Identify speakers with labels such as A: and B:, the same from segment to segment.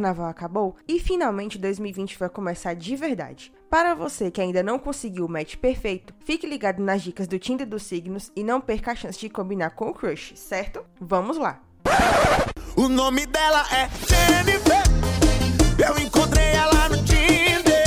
A: carnaval acabou e finalmente 2020 vai começar de verdade. Para você que ainda não conseguiu o match perfeito, fique ligado nas dicas do Tinder dos signos e não perca a chance de combinar com o crush, certo? Vamos lá!
B: O nome dela é Jennifer. Eu encontrei ela no Tinder.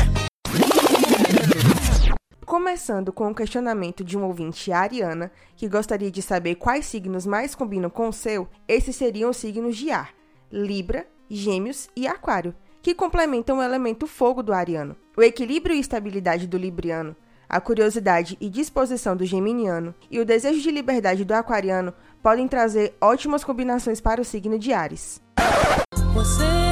A: Começando com o questionamento de um ouvinte, Ariana, que gostaria de saber quais signos mais combinam com o seu, esses seriam os signos de ar: Libra, Gêmeos e Aquário, que complementam o elemento fogo do ariano. O equilíbrio e estabilidade do libriano, a curiosidade e disposição do geminiano e o desejo de liberdade do aquariano podem trazer ótimas combinações para o signo de Ares.
C: Você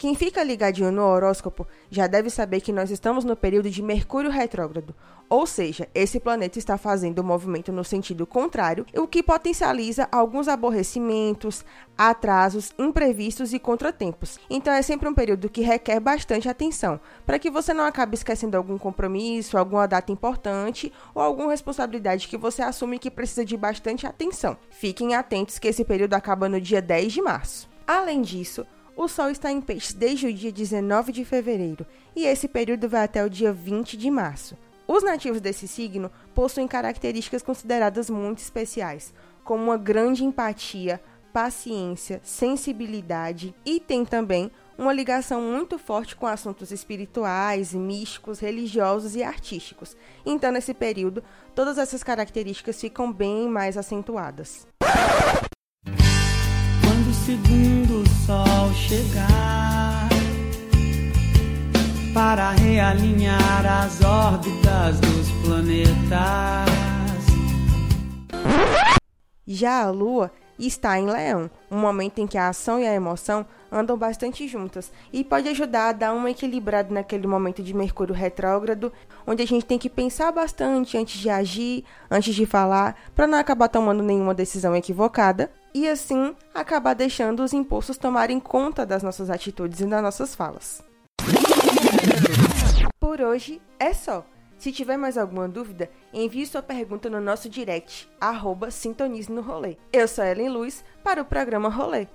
A: Quem fica ligadinho no horóscopo já deve saber que nós estamos no período de Mercúrio retrógrado, ou seja, esse planeta está fazendo o movimento no sentido contrário, o que potencializa alguns aborrecimentos, atrasos, imprevistos e contratempos. Então é sempre um período que requer bastante atenção, para que você não acabe esquecendo algum compromisso, alguma data importante ou alguma responsabilidade que você assume que precisa de bastante atenção. Fiquem atentos que esse período acaba no dia 10 de março. Além disso, o Sol está em peixes desde o dia 19 de fevereiro e esse período vai até o dia 20 de março. Os nativos desse signo possuem características consideradas muito especiais, como uma grande empatia, paciência, sensibilidade e tem também uma ligação muito forte com assuntos espirituais, místicos, religiosos e artísticos. Então, nesse período, todas essas características ficam bem mais acentuadas.
D: Quando para realinhar as órbitas dos planetas.
A: Já a Lua está em Leão, um momento em que a ação e a emoção andam bastante juntas e pode ajudar a dar uma equilibrada naquele momento de Mercúrio retrógrado, onde a gente tem que pensar bastante antes de agir, antes de falar, para não acabar tomando nenhuma decisão equivocada e assim acabar deixando os impulsos tomarem conta das nossas atitudes e das nossas falas. Por hoje é só. Se tiver mais alguma dúvida, envie sua pergunta no nosso direct, arroba Sintonize no Rolê. Eu sou Ellen Luz, para o programa Rolê.